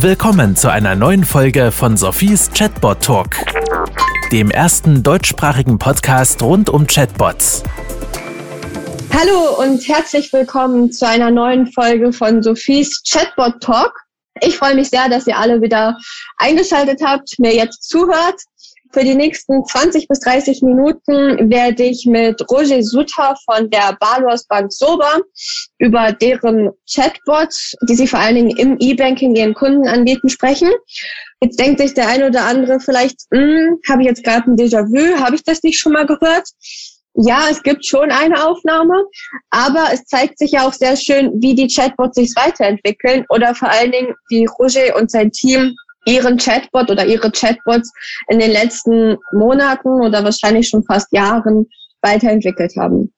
Willkommen zu einer neuen Folge von Sophies Chatbot Talk, dem ersten deutschsprachigen Podcast rund um Chatbots. Hallo und herzlich willkommen zu einer neuen Folge von Sophies Chatbot Talk. Ich freue mich sehr, dass ihr alle wieder eingeschaltet habt, mir jetzt zuhört. Für die nächsten 20 bis 30 Minuten werde ich mit Roger Sutter von der Balos Bank Soba über deren Chatbots, die sie vor allen Dingen im E-Banking ihren Kunden anbieten, sprechen. Jetzt denkt sich der eine oder andere vielleicht, hm, habe ich jetzt gerade ein Déjà-vu, habe ich das nicht schon mal gehört? Ja, es gibt schon eine Aufnahme, aber es zeigt sich ja auch sehr schön, wie die Chatbots sich weiterentwickeln oder vor allen Dingen, wie Roger und sein Team ihren Chatbot oder ihre Chatbots in den letzten Monaten oder wahrscheinlich schon fast Jahren weiterentwickelt haben.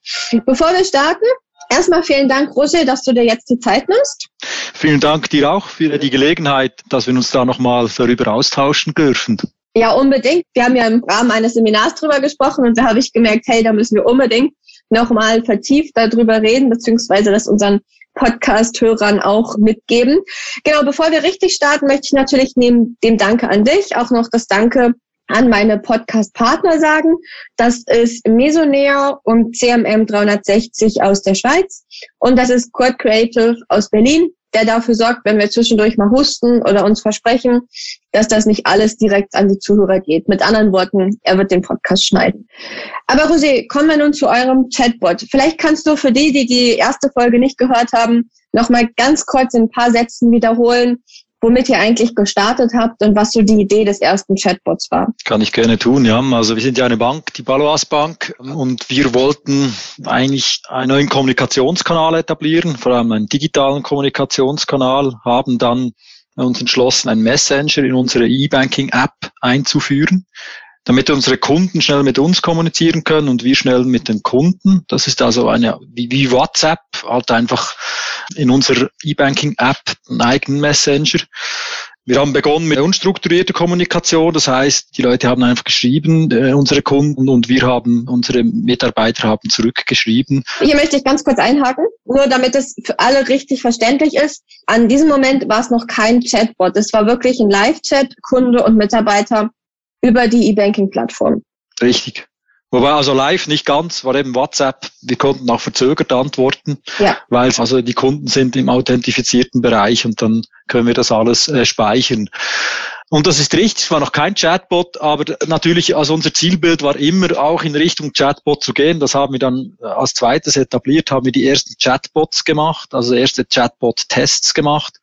Bevor wir starten, erstmal vielen Dank, Roger, dass du dir jetzt die Zeit nimmst. Vielen Dank dir auch für die Gelegenheit, dass wir uns da nochmal darüber austauschen dürfen. Ja, unbedingt. Wir haben ja im Rahmen eines Seminars drüber gesprochen und da habe ich gemerkt, hey, da müssen wir unbedingt nochmal vertieft darüber reden, beziehungsweise das unseren Podcast-Hörern auch mitgeben. Genau, bevor wir richtig starten, möchte ich natürlich neben dem Danke an dich auch noch das Danke an meine Podcast-Partner sagen. Das ist Mesonair und CMM 360 aus der Schweiz und das ist Quad Creative aus Berlin der dafür sorgt, wenn wir zwischendurch mal husten oder uns versprechen, dass das nicht alles direkt an die Zuhörer geht. Mit anderen Worten, er wird den Podcast schneiden. Aber Rosé, kommen wir nun zu eurem Chatbot. Vielleicht kannst du für die, die die erste Folge nicht gehört haben, noch mal ganz kurz in ein paar Sätzen wiederholen, womit ihr eigentlich gestartet habt und was so die Idee des ersten Chatbots war. Kann ich gerne tun, ja. Also wir sind ja eine Bank, die Baloas Bank, und wir wollten eigentlich einen neuen Kommunikationskanal etablieren, vor allem einen digitalen Kommunikationskanal, haben dann uns entschlossen, einen Messenger in unsere E-Banking-App einzuführen damit unsere Kunden schnell mit uns kommunizieren können und wir schnell mit den Kunden. Das ist also eine, wie, WhatsApp, halt einfach in unserer E-Banking-App einen eigenen Messenger. Wir haben begonnen mit unstrukturierter Kommunikation, das heißt, die Leute haben einfach geschrieben, äh, unsere Kunden, und wir haben, unsere Mitarbeiter haben zurückgeschrieben. Hier möchte ich ganz kurz einhaken, nur damit es für alle richtig verständlich ist. An diesem Moment war es noch kein Chatbot, es war wirklich ein Live-Chat, Kunde und Mitarbeiter über die E-Banking-Plattform. Richtig. Wobei also live nicht ganz, war eben WhatsApp. Wir konnten auch verzögert antworten, ja. weil also die Kunden sind im authentifizierten Bereich und dann können wir das alles äh, speichern. Und das ist richtig, es war noch kein Chatbot, aber natürlich, also unser Zielbild war immer auch in Richtung Chatbot zu gehen. Das haben wir dann als zweites etabliert, haben wir die ersten Chatbots gemacht, also erste Chatbot-Tests gemacht.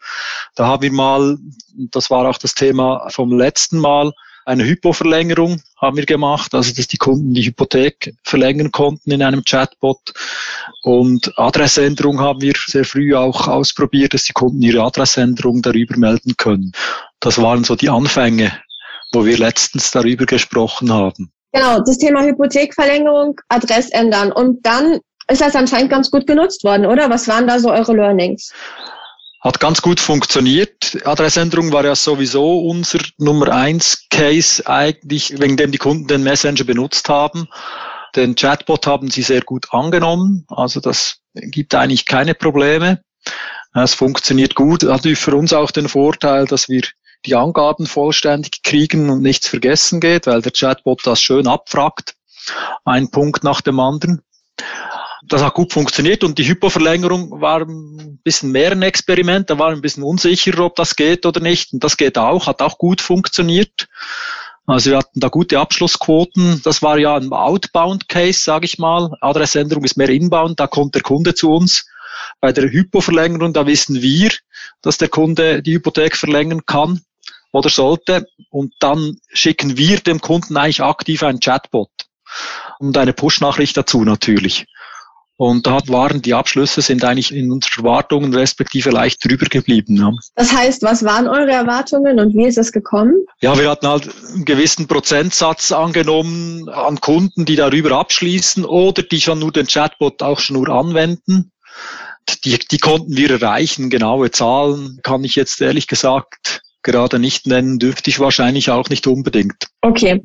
Da haben wir mal, das war auch das Thema vom letzten Mal, eine Hypo-Verlängerung haben wir gemacht, also dass die Kunden die Hypothek verlängern konnten in einem Chatbot. Und Adressänderung haben wir sehr früh auch ausprobiert, dass die Kunden ihre Adressänderung darüber melden können. Das waren so die Anfänge, wo wir letztens darüber gesprochen haben. Genau, das Thema Hypothekverlängerung, Adress ändern. Und dann ist das anscheinend ganz gut genutzt worden, oder? Was waren da so eure Learnings? Hat ganz gut funktioniert. Adressänderung war ja sowieso unser Nummer eins Case eigentlich, wegen dem die Kunden den Messenger benutzt haben. Den Chatbot haben sie sehr gut angenommen. Also das gibt eigentlich keine Probleme. Es funktioniert gut. Hat für uns auch den Vorteil, dass wir die Angaben vollständig kriegen und nichts vergessen geht, weil der Chatbot das schön abfragt. Ein Punkt nach dem anderen das hat gut funktioniert und die Hypoverlängerung war ein bisschen mehr ein Experiment. Da war ein bisschen unsicher, ob das geht oder nicht. Und das geht auch, hat auch gut funktioniert. Also wir hatten da gute Abschlussquoten. Das war ja ein Outbound-Case, sage ich mal. Adressänderung ist mehr Inbound, da kommt der Kunde zu uns. Bei der Hypoverlängerung, da wissen wir, dass der Kunde die Hypothek verlängern kann oder sollte. Und dann schicken wir dem Kunden eigentlich aktiv einen Chatbot und eine Push-Nachricht dazu natürlich. Und da waren die Abschlüsse sind eigentlich in unseren Erwartungen respektive leicht drüber geblieben. Ja. Das heißt, was waren eure Erwartungen und wie ist es gekommen? Ja, wir hatten halt einen gewissen Prozentsatz angenommen an Kunden, die darüber abschließen oder die schon nur den Chatbot auch schon nur anwenden. Die, die konnten wir erreichen. Genaue Zahlen kann ich jetzt ehrlich gesagt gerade nicht nennen, dürfte ich wahrscheinlich auch nicht unbedingt. Okay.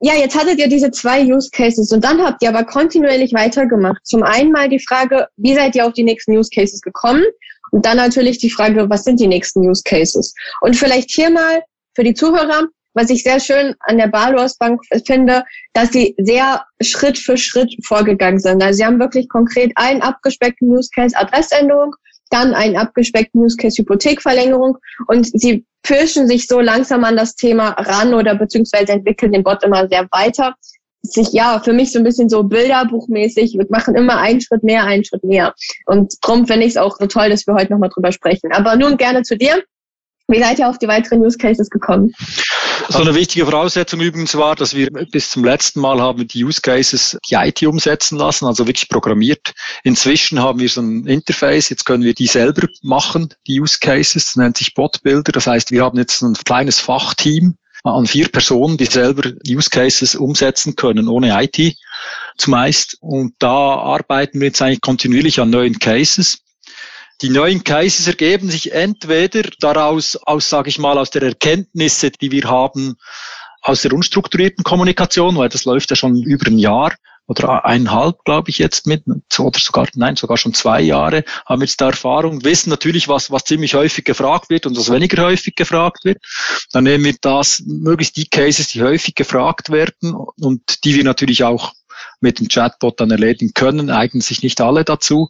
Ja, jetzt hattet ihr diese zwei Use Cases und dann habt ihr aber kontinuierlich weitergemacht. Zum einen mal die Frage, wie seid ihr auf die nächsten Use Cases gekommen? Und dann natürlich die Frage, was sind die nächsten Use Cases? Und vielleicht hier mal für die Zuhörer, was ich sehr schön an der Balos Bank finde, dass sie sehr Schritt für Schritt vorgegangen sind. Also sie haben wirklich konkret einen abgespeckten Use Case Adressänderung, dann einen abgespeckten Use Case Hypothekverlängerung und sie pirschen sich so langsam an das Thema ran oder beziehungsweise entwickeln den Bot immer sehr weiter. Sich, ja, für mich so ein bisschen so bilderbuchmäßig. Wir machen immer einen Schritt mehr, einen Schritt mehr. Und darum finde ich es auch so toll, dass wir heute nochmal drüber sprechen. Aber nun gerne zu dir. Wie seid ihr auf die weiteren Use Cases gekommen? So eine wichtige Voraussetzung übrigens war, dass wir bis zum letzten Mal haben die Use Cases die IT umsetzen lassen, also wirklich programmiert. Inzwischen haben wir so ein Interface, jetzt können wir die selber machen, die Use Cases, das nennt sich Botbuilder. Das heißt, wir haben jetzt ein kleines Fachteam an vier Personen, die selber Use Cases umsetzen können, ohne IT zumeist. Und da arbeiten wir jetzt eigentlich kontinuierlich an neuen Cases. Die neuen Cases ergeben sich entweder daraus, aus, sage ich mal, aus der Erkenntnisse, die wir haben aus der unstrukturierten Kommunikation, weil das läuft ja schon über ein Jahr oder eineinhalb, glaube ich, jetzt mit, oder sogar, nein, sogar schon zwei Jahre, haben wir jetzt da Erfahrung, wissen natürlich, was, was ziemlich häufig gefragt wird und was weniger häufig gefragt wird. Dann nehmen wir das, möglichst die Cases, die häufig gefragt werden und die wir natürlich auch mit dem Chatbot dann erledigen können, eignen sich nicht alle dazu.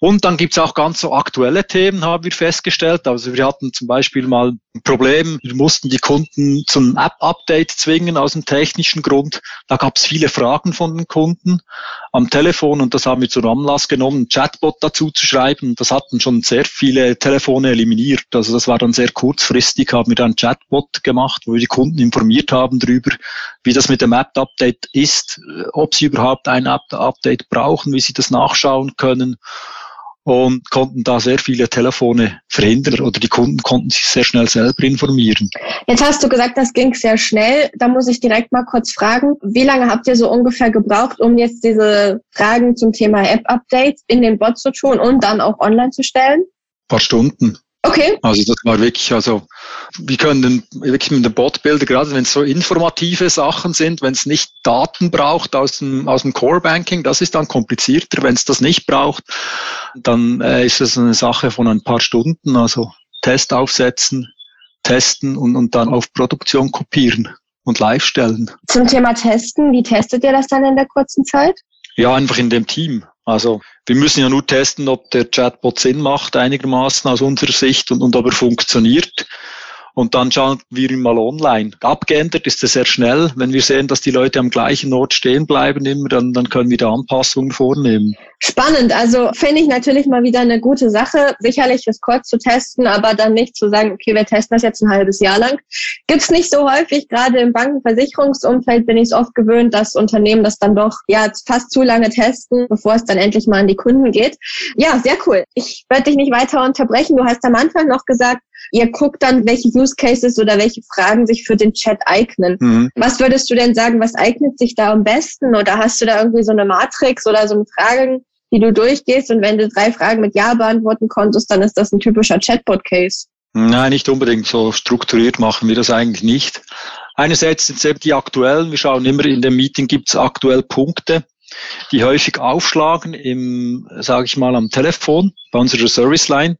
Und dann gibt's auch ganz so aktuelle Themen, haben wir festgestellt. Also wir hatten zum Beispiel mal ein Problem, wir mussten die Kunden zum App-Update zwingen aus dem technischen Grund. Da gab's viele Fragen von den Kunden am Telefon und das haben wir zum Anlass genommen, ein Chatbot dazu zu schreiben. Das hatten schon sehr viele Telefone eliminiert. Also das war dann sehr kurzfristig, haben wir dann ein Chatbot gemacht, wo wir die Kunden informiert haben darüber, wie das mit dem App-Update ist, ob sie überhaupt ein App-Update brauchen, wie sie das nachschauen können und konnten da sehr viele Telefone verhindern oder die Kunden konnten sich sehr schnell selber informieren. Jetzt hast du gesagt, das ging sehr schnell. Da muss ich direkt mal kurz fragen, wie lange habt ihr so ungefähr gebraucht, um jetzt diese Fragen zum Thema App-Updates in den Bot zu tun und dann auch online zu stellen? Ein paar Stunden. Okay. Also das war wirklich, also wir können den, wirklich mit dem Botbilder, gerade wenn es so informative Sachen sind, wenn es nicht Daten braucht aus dem, aus dem Core Banking, das ist dann komplizierter. Wenn es das nicht braucht, dann äh, ist es eine Sache von ein paar Stunden, also Test aufsetzen, testen und, und dann auf Produktion kopieren und live stellen. Zum Thema Testen, wie testet ihr das dann in der kurzen Zeit? Ja, einfach in dem Team. Also wir müssen ja nur testen, ob der Chatbot Sinn macht einigermaßen aus unserer Sicht und, und ob er funktioniert und dann schauen wir ihn mal online. Abgeändert ist es sehr schnell. Wenn wir sehen, dass die Leute am gleichen Ort stehen bleiben immer, dann, dann können wir da Anpassungen vornehmen. Spannend. Also finde ich natürlich mal wieder eine gute Sache. Sicherlich das kurz zu testen, aber dann nicht zu sagen, okay, wir testen das jetzt ein halbes Jahr lang. Gibt's nicht so häufig. Gerade im Bankenversicherungsumfeld bin ich es oft gewöhnt, dass Unternehmen das dann doch ja fast zu lange testen, bevor es dann endlich mal an die Kunden geht. Ja, sehr cool. Ich werde dich nicht weiter unterbrechen. Du hast am Anfang noch gesagt, Ihr guckt dann, welche Use Cases oder welche Fragen sich für den Chat eignen. Mhm. Was würdest du denn sagen, was eignet sich da am besten? Oder hast du da irgendwie so eine Matrix oder so eine Fragen, die du durchgehst und wenn du drei Fragen mit Ja beantworten konntest, dann ist das ein typischer Chatbot-Case? Nein, nicht unbedingt. So strukturiert machen wir das eigentlich nicht. Einerseits sind es eben die aktuellen. Wir schauen immer in dem Meeting gibt es aktuell Punkte, die häufig aufschlagen im, sage ich mal, am Telefon bei unserer Service Line.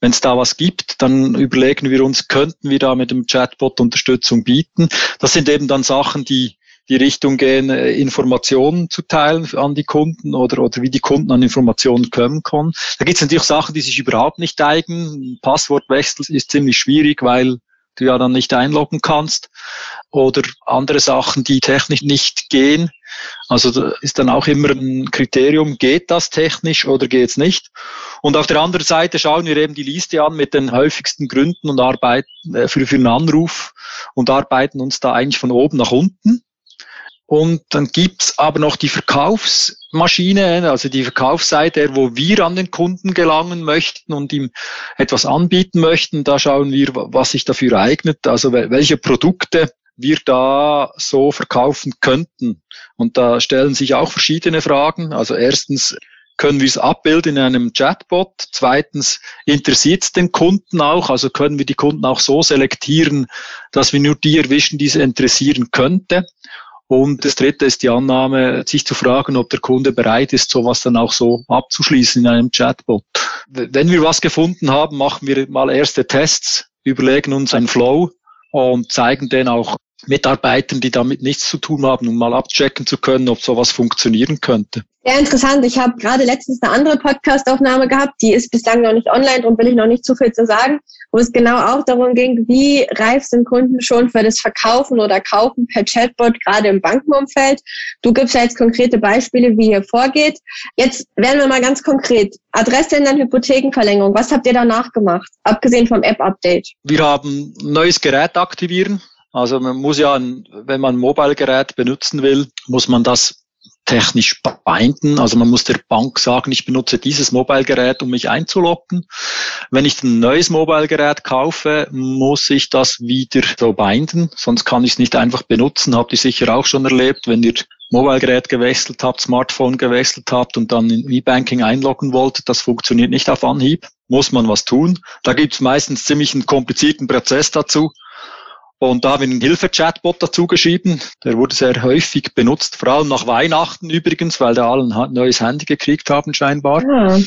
Wenn es da was gibt, dann überlegen wir uns, könnten wir da mit dem Chatbot Unterstützung bieten. Das sind eben dann Sachen, die die Richtung gehen, äh, Informationen zu teilen an die Kunden oder, oder wie die Kunden an Informationen kommen können. Da gibt es natürlich Sachen, die sich überhaupt nicht eignen. Passwortwechsel ist ziemlich schwierig, weil du ja dann nicht einloggen kannst oder andere Sachen, die technisch nicht gehen. Also da ist dann auch immer ein Kriterium, geht das technisch oder geht es nicht? Und auf der anderen Seite schauen wir eben die Liste an mit den häufigsten Gründen und arbeiten äh, für, für einen Anruf und arbeiten uns da eigentlich von oben nach unten. Und dann gibt's aber noch die Verkaufsmaschine, also die Verkaufsseite, wo wir an den Kunden gelangen möchten und ihm etwas anbieten möchten. Da schauen wir, was sich dafür eignet, also welche Produkte wir da so verkaufen könnten. Und da stellen sich auch verschiedene Fragen. Also erstens, können wir es abbilden in einem Chatbot? Zweitens, interessiert es den Kunden auch? Also können wir die Kunden auch so selektieren, dass wir nur die erwischen, die es interessieren könnte? Und das dritte ist die Annahme, sich zu fragen, ob der Kunde bereit ist, sowas dann auch so abzuschließen in einem Chatbot. Wenn wir was gefunden haben, machen wir mal erste Tests, überlegen uns einen Flow und zeigen den auch Mitarbeitern, die damit nichts zu tun haben, um mal abchecken zu können, ob sowas funktionieren könnte. Sehr interessant. Ich habe gerade letztens eine andere Podcast-Aufnahme gehabt, die ist bislang noch nicht online, darum will ich noch nicht zu viel zu sagen, wo es genau auch darum ging, wie reif sind Kunden schon für das Verkaufen oder Kaufen per Chatbot, gerade im Bankenumfeld. Du gibst ja jetzt konkrete Beispiele, wie ihr vorgeht. Jetzt werden wir mal ganz konkret. Adressändern, Hypothekenverlängerung. Was habt ihr danach gemacht, abgesehen vom App-Update? Wir haben ein neues Gerät aktivieren. Also man muss ja, wenn man ein Mobile-Gerät benutzen will, muss man das technisch binden. Also man muss der Bank sagen, ich benutze dieses Mobile-Gerät, um mich einzuloggen. Wenn ich ein neues Mobile-Gerät kaufe, muss ich das wieder so binden, sonst kann ich es nicht einfach benutzen. Habt ihr sicher auch schon erlebt, wenn ihr Mobile-Gerät gewechselt habt, Smartphone gewechselt habt und dann in E-Banking einloggen wolltet, das funktioniert nicht auf Anhieb, muss man was tun. Da gibt es meistens ziemlich einen komplizierten Prozess dazu. Und da haben wir einen Hilfe-Chatbot dazu geschrieben. Der wurde sehr häufig benutzt, vor allem nach Weihnachten übrigens, weil da alle ein neues Handy gekriegt haben scheinbar. Ja.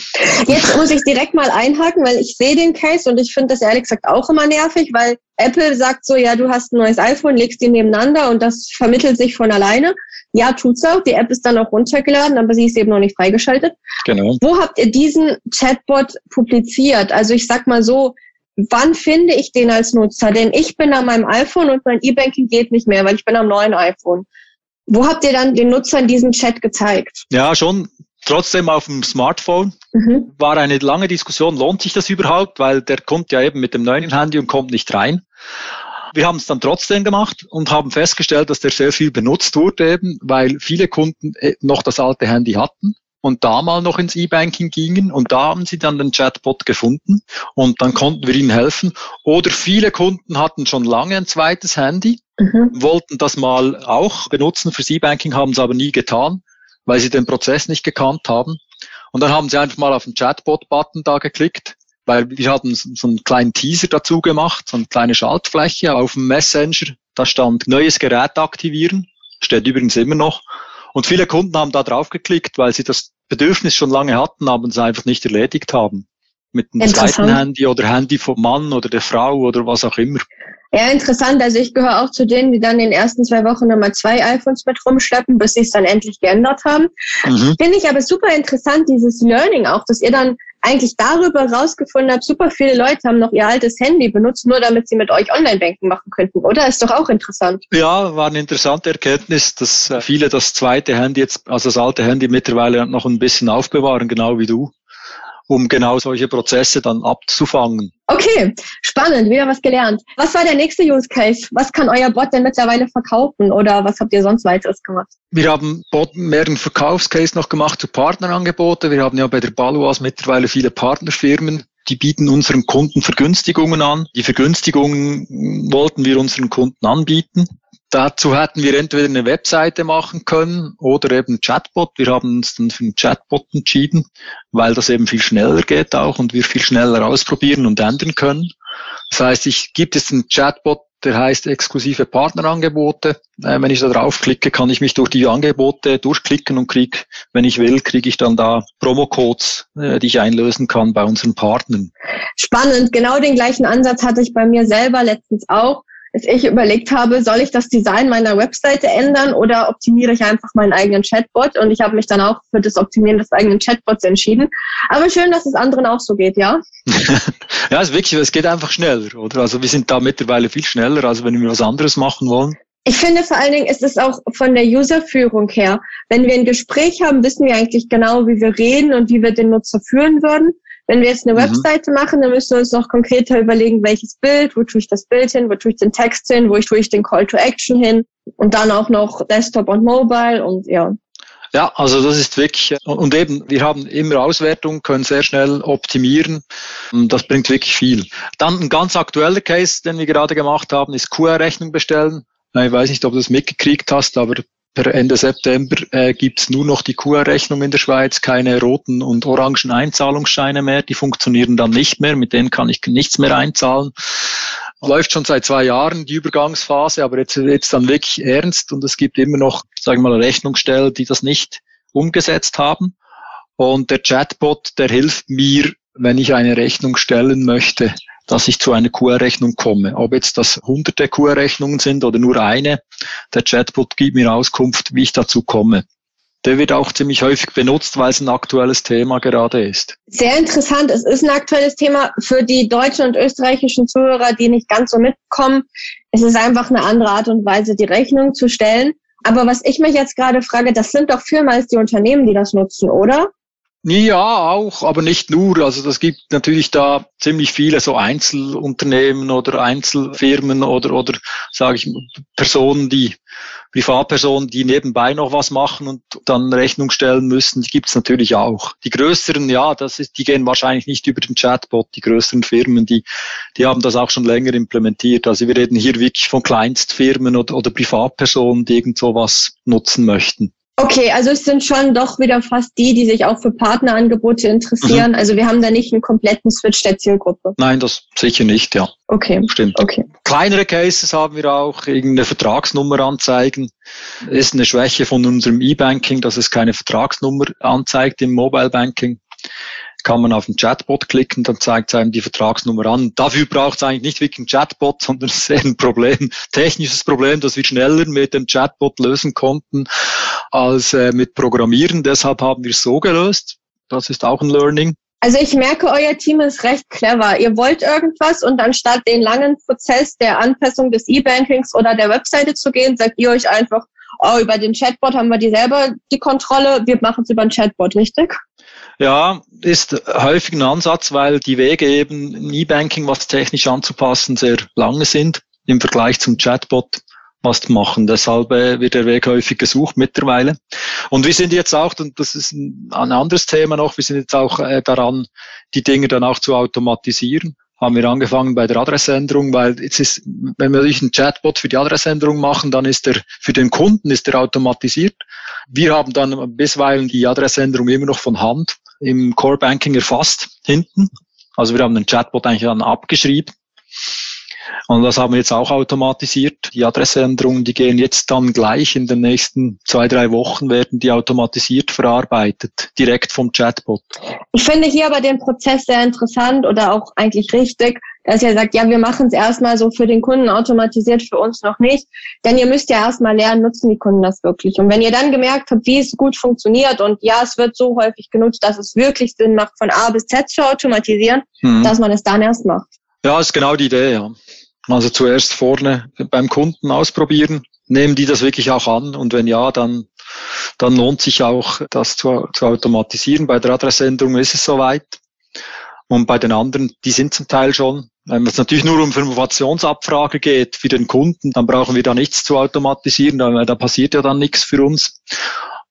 Jetzt muss ich direkt mal einhaken, weil ich sehe den Case und ich finde das ehrlich gesagt auch immer nervig, weil Apple sagt so, ja, du hast ein neues iPhone, legst die nebeneinander und das vermittelt sich von alleine. Ja, tut's auch. Die App ist dann auch runtergeladen, aber sie ist eben noch nicht freigeschaltet. Genau. Wo habt ihr diesen Chatbot publiziert? Also ich sag mal so, wann finde ich den als Nutzer? Denn ich bin an meinem iPhone und mein E-Banking geht nicht mehr, weil ich bin am neuen iPhone. Wo habt ihr dann den Nutzern diesen Chat gezeigt? Ja, schon trotzdem auf dem Smartphone. Mhm. War eine lange Diskussion, lohnt sich das überhaupt? Weil der kommt ja eben mit dem neuen Handy und kommt nicht rein. Wir haben es dann trotzdem gemacht und haben festgestellt, dass der sehr viel benutzt wurde, eben, weil viele Kunden äh, noch das alte Handy hatten und da mal noch ins E-Banking gingen und da haben sie dann den Chatbot gefunden und dann konnten wir ihnen helfen. Oder viele Kunden hatten schon lange ein zweites Handy, mhm. wollten das mal auch benutzen fürs E-Banking, haben es aber nie getan, weil sie den Prozess nicht gekannt haben. Und dann haben sie einfach mal auf den Chatbot-Button da geklickt, weil wir hatten so einen kleinen Teaser dazu gemacht, so eine kleine Schaltfläche auf dem Messenger. Da stand neues Gerät aktivieren, steht übrigens immer noch. Und viele Kunden haben da drauf geklickt, weil sie das Bedürfnis schon lange hatten, aber es einfach nicht erledigt haben. Mit einem zweiten Handy oder Handy vom Mann oder der Frau oder was auch immer. Ja, interessant. Also ich gehöre auch zu denen, die dann in den ersten zwei Wochen nochmal zwei iPhones mit rumschleppen, bis sie es dann endlich geändert haben. Mhm. Finde ich aber super interessant, dieses Learning auch, dass ihr dann eigentlich darüber rausgefunden habt, super viele Leute haben noch ihr altes Handy benutzt, nur damit sie mit euch Online-Banken machen könnten, oder? Ist doch auch interessant. Ja, war eine interessante Erkenntnis, dass äh, viele das zweite Handy jetzt, also das alte Handy mittlerweile noch ein bisschen aufbewahren, genau wie du um genau solche Prozesse dann abzufangen. Okay, spannend, wieder was gelernt. Was war der nächste Use Case? Was kann euer Bot denn mittlerweile verkaufen oder was habt ihr sonst weiteres gemacht? Wir haben Bot mehreren Verkaufscase noch gemacht zu Partnerangebote. Wir haben ja bei der Baluas mittlerweile viele Partnerfirmen, die bieten unseren Kunden Vergünstigungen an. Die Vergünstigungen wollten wir unseren Kunden anbieten. Dazu hätten wir entweder eine Webseite machen können oder eben Chatbot. Wir haben uns dann für einen Chatbot entschieden, weil das eben viel schneller geht auch und wir viel schneller ausprobieren und ändern können. Das heißt, ich gibt es einen Chatbot, der heißt exklusive Partnerangebote. Äh, wenn ich da draufklicke, kann ich mich durch die Angebote durchklicken und krieg, wenn ich will, kriege ich dann da Promocodes, äh, die ich einlösen kann bei unseren Partnern. Spannend. Genau den gleichen Ansatz hatte ich bei mir selber letztens auch dass ich überlegt habe, soll ich das Design meiner Webseite ändern oder optimiere ich einfach meinen eigenen Chatbot? Und ich habe mich dann auch für das Optimieren des eigenen Chatbots entschieden. Aber schön, dass es anderen auch so geht, ja? ja, es ist wirklich, es geht einfach schneller, oder? Also wir sind da mittlerweile viel schneller, als wenn wir was anderes machen wollen. Ich finde vor allen Dingen ist es auch von der Userführung her. Wenn wir ein Gespräch haben, wissen wir eigentlich genau, wie wir reden und wie wir den Nutzer führen würden. Wenn wir jetzt eine mhm. Webseite machen, dann müssen wir uns noch konkreter überlegen, welches Bild, wo tue ich das Bild hin, wo tue ich den Text hin, wo tue ich den Call to Action hin und dann auch noch Desktop und Mobile und ja. Ja, also das ist wirklich, und eben, wir haben immer Auswertung, können sehr schnell optimieren. Das bringt wirklich viel. Dann ein ganz aktueller Case, den wir gerade gemacht haben, ist QR-Rechnung bestellen. Ich weiß nicht, ob du das mitgekriegt hast, aber per Ende September äh, gibt nur noch die QR-Rechnung in der Schweiz, keine roten und orangen Einzahlungsscheine mehr. Die funktionieren dann nicht mehr, mit denen kann ich nichts mehr einzahlen. läuft schon seit zwei Jahren die Übergangsphase, aber jetzt jetzt dann wirklich ernst und es gibt immer noch, sagen wir mal, Rechnungsstellen, die das nicht umgesetzt haben. Und der Chatbot, der hilft mir, wenn ich eine Rechnung stellen möchte, dass ich zu einer QR-Rechnung komme. Ob jetzt das hunderte QR-Rechnungen sind oder nur eine, der Chatbot gibt mir Auskunft, wie ich dazu komme der wird auch ziemlich häufig benutzt, weil es ein aktuelles Thema gerade ist. Sehr interessant. Es ist ein aktuelles Thema für die deutschen und österreichischen Zuhörer, die nicht ganz so mitkommen. Es ist einfach eine andere Art und Weise, die Rechnung zu stellen. Aber was ich mich jetzt gerade frage, das sind doch vielmals die Unternehmen, die das nutzen, oder? Ja, auch, aber nicht nur. Also das gibt natürlich da ziemlich viele so Einzelunternehmen oder Einzelfirmen oder oder sage ich Personen, die Privatpersonen, die nebenbei noch was machen und dann Rechnung stellen müssen, die gibt's natürlich auch. Die größeren, ja, das ist, die gehen wahrscheinlich nicht über den Chatbot. Die größeren Firmen, die die haben das auch schon länger implementiert. Also wir reden hier wirklich von Kleinstfirmen oder, oder Privatpersonen, die irgend sowas nutzen möchten. Okay, also es sind schon doch wieder fast die, die sich auch für Partnerangebote interessieren. Mhm. Also wir haben da nicht einen kompletten Switch der Zielgruppe. Nein, das sicher nicht, ja. Okay. Stimmt. Okay. Kleinere Cases haben wir auch, irgendeine Vertragsnummer anzeigen. Ist eine Schwäche von unserem E-Banking, dass es keine Vertragsnummer anzeigt im Mobile Banking kann man auf den Chatbot klicken, dann zeigt es einem die Vertragsnummer an. Dafür braucht es eigentlich nicht wirklich einen Chatbot, sondern es ist ein Problem, technisches Problem, das wir schneller mit dem Chatbot lösen konnten als äh, mit Programmieren. Deshalb haben wir es so gelöst. Das ist auch ein Learning. Also ich merke, euer Team ist recht clever. Ihr wollt irgendwas und anstatt den langen Prozess der Anpassung des E-Bankings oder der Webseite zu gehen, sagt ihr euch einfach, oh, über den Chatbot haben wir die selber die Kontrolle, wir machen es über den Chatbot, richtig? Ja, ist häufig ein Ansatz, weil die Wege eben E-Banking, was technisch anzupassen, sehr lange sind im Vergleich zum Chatbot was machen. Deshalb äh, wird der Weg häufig gesucht mittlerweile. Und wir sind jetzt auch, und das ist ein, ein anderes Thema noch, wir sind jetzt auch äh, daran, die Dinge dann auch zu automatisieren haben wir angefangen bei der Adressänderung, weil jetzt ist, wenn wir natürlich einen Chatbot für die Adressänderung machen, dann ist der für den Kunden ist der automatisiert. Wir haben dann bisweilen die Adressänderung immer noch von Hand im Core Banking erfasst hinten. Also wir haben den Chatbot eigentlich dann abgeschrieben und das haben wir jetzt auch automatisiert. Die Adressänderungen, die gehen jetzt dann gleich in den nächsten zwei, drei Wochen, werden die automatisiert verarbeitet, direkt vom Chatbot. Ich finde hier aber den Prozess sehr interessant oder auch eigentlich richtig, dass ihr sagt, ja, wir machen es erstmal so für den Kunden automatisiert, für uns noch nicht. Denn ihr müsst ja erstmal lernen, nutzen die Kunden das wirklich. Und wenn ihr dann gemerkt habt, wie es gut funktioniert und ja, es wird so häufig genutzt, dass es wirklich Sinn macht, von A bis Z zu automatisieren, mhm. dass man es dann erst macht. Ja, ist genau die Idee, ja. Also zuerst vorne beim Kunden ausprobieren, nehmen die das wirklich auch an und wenn ja, dann, dann lohnt sich auch, das zu, zu automatisieren. Bei der Adressänderung ist es soweit. Und bei den anderen, die sind zum Teil schon. Wenn es natürlich nur um Informationsabfrage geht für den Kunden, dann brauchen wir da nichts zu automatisieren, da, da passiert ja dann nichts für uns.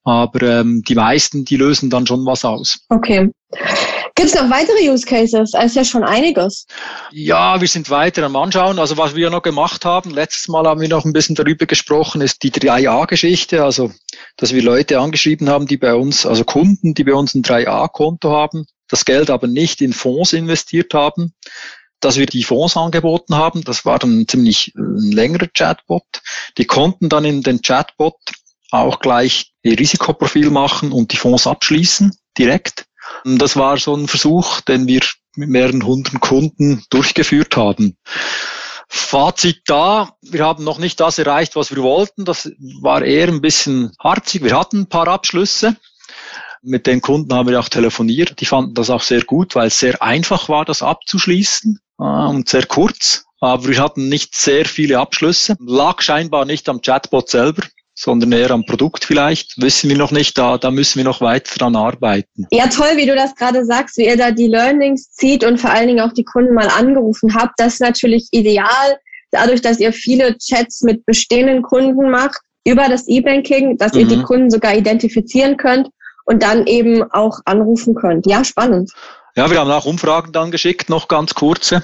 Aber ähm, die meisten, die lösen dann schon was aus. Okay. Gibt es noch weitere Use Cases? Es ist ja schon einiges. Ja, wir sind weiter am Anschauen. Also was wir noch gemacht haben, letztes Mal haben wir noch ein bisschen darüber gesprochen, ist die 3A-Geschichte. Also, dass wir Leute angeschrieben haben, die bei uns, also Kunden, die bei uns ein 3A-Konto haben, das Geld aber nicht in Fonds investiert haben dass wir die Fonds angeboten haben. Das war dann ein ziemlich ein längerer Chatbot. Die konnten dann in den Chatbot auch gleich ihr Risikoprofil machen und die Fonds abschließen direkt. Das war so ein Versuch, den wir mit mehreren hundert Kunden durchgeführt haben. Fazit da, wir haben noch nicht das erreicht, was wir wollten. Das war eher ein bisschen harzig. Wir hatten ein paar Abschlüsse. Mit den Kunden haben wir auch telefoniert. Die fanden das auch sehr gut, weil es sehr einfach war, das abzuschließen ah, und sehr kurz. Aber wir hatten nicht sehr viele Abschlüsse. Lag scheinbar nicht am Chatbot selber sondern eher am Produkt vielleicht. Wissen wir noch nicht, da, da müssen wir noch weiter dran arbeiten. Ja, toll, wie du das gerade sagst, wie ihr da die Learnings zieht und vor allen Dingen auch die Kunden mal angerufen habt. Das ist natürlich ideal, dadurch, dass ihr viele Chats mit bestehenden Kunden macht über das E-Banking, dass mhm. ihr die mhm. Kunden sogar identifizieren könnt und dann eben auch anrufen könnt. Ja, spannend. Ja, wir haben auch Umfragen dann geschickt, noch ganz kurze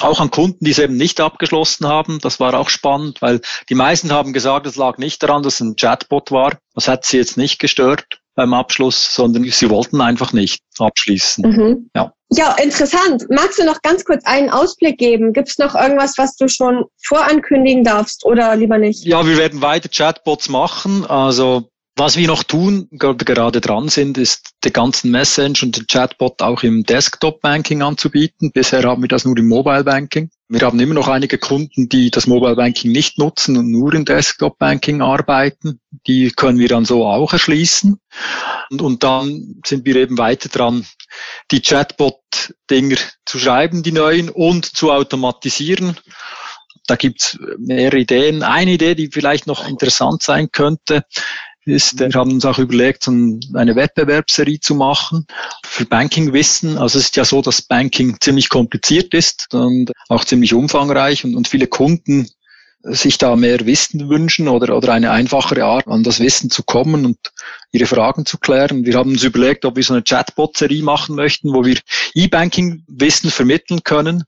auch an Kunden, die es eben nicht abgeschlossen haben. Das war auch spannend, weil die meisten haben gesagt, es lag nicht daran, dass es ein Chatbot war. Das hat sie jetzt nicht gestört. beim Abschluss, sondern sie wollten einfach nicht abschließen. Mhm. Ja. Ja, interessant. Magst du noch ganz kurz einen Ausblick geben? Gibt es noch irgendwas, was du schon vorankündigen darfst oder lieber nicht? Ja, wir werden weiter Chatbots machen. Also was wir noch tun, gerade dran sind, ist den ganzen Messenger und den Chatbot auch im Desktop-Banking anzubieten. Bisher haben wir das nur im Mobile-Banking. Wir haben immer noch einige Kunden, die das Mobile Banking nicht nutzen und nur im Desktop Banking arbeiten. Die können wir dann so auch erschließen. Und, und dann sind wir eben weiter dran, die Chatbot-Dinger zu schreiben, die neuen, und zu automatisieren. Da gibt's mehrere Ideen. Eine Idee, die vielleicht noch interessant sein könnte, ist, wir haben uns auch überlegt, eine Wettbewerbsserie zu machen für Banking-Wissen. Also es ist ja so, dass Banking ziemlich kompliziert ist und auch ziemlich umfangreich und, und viele Kunden sich da mehr Wissen wünschen oder, oder eine einfachere Art, an das Wissen zu kommen und ihre Fragen zu klären. Wir haben uns überlegt, ob wir so eine Chatbot-Serie machen möchten, wo wir E-Banking-Wissen vermitteln können,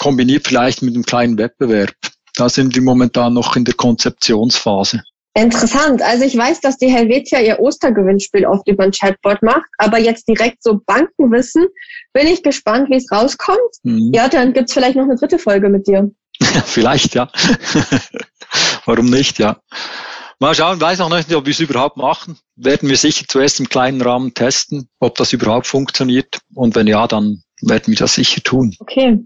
kombiniert vielleicht mit einem kleinen Wettbewerb. Da sind wir momentan noch in der Konzeptionsphase. Interessant. Also ich weiß, dass die Helvetia ihr Ostergewinnspiel oft über ein Chatbot macht, aber jetzt direkt so Bankenwissen, bin ich gespannt, wie es rauskommt. Mhm. Ja, dann gibt's vielleicht noch eine dritte Folge mit dir. vielleicht, ja. Warum nicht, ja. Mal schauen, weiß noch nicht, ob wir es überhaupt machen. Werden wir sicher zuerst im kleinen Rahmen testen, ob das überhaupt funktioniert. Und wenn ja, dann werden wir das sicher tun. Okay.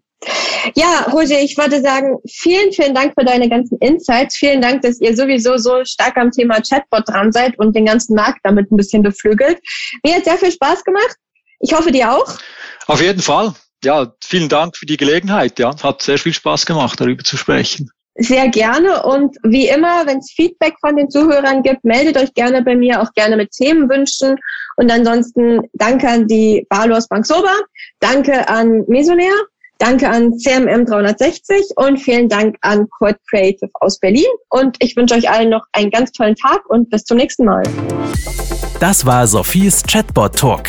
Ja, Roger, ich wollte sagen, vielen, vielen Dank für deine ganzen Insights. Vielen Dank, dass ihr sowieso so stark am Thema Chatbot dran seid und den ganzen Markt damit ein bisschen beflügelt. Mir hat sehr viel Spaß gemacht. Ich hoffe, dir auch. Auf jeden Fall. Ja, vielen Dank für die Gelegenheit. Ja, hat sehr viel Spaß gemacht, darüber zu sprechen. Sehr gerne und wie immer, wenn es Feedback von den Zuhörern gibt, meldet euch gerne bei mir, auch gerne mit Themenwünschen. Und ansonsten danke an die Balos Bank Soba, danke an Mesonair Danke an CMM 360 und vielen Dank an Cord Creative aus Berlin. Und ich wünsche euch allen noch einen ganz tollen Tag und bis zum nächsten Mal. Das war Sophies Chatbot Talk.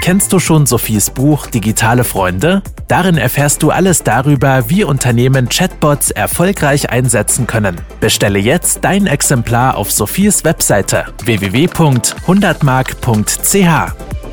Kennst du schon Sophies Buch Digitale Freunde? Darin erfährst du alles darüber, wie Unternehmen Chatbots erfolgreich einsetzen können. Bestelle jetzt dein Exemplar auf Sophies Webseite www.100mark.ch.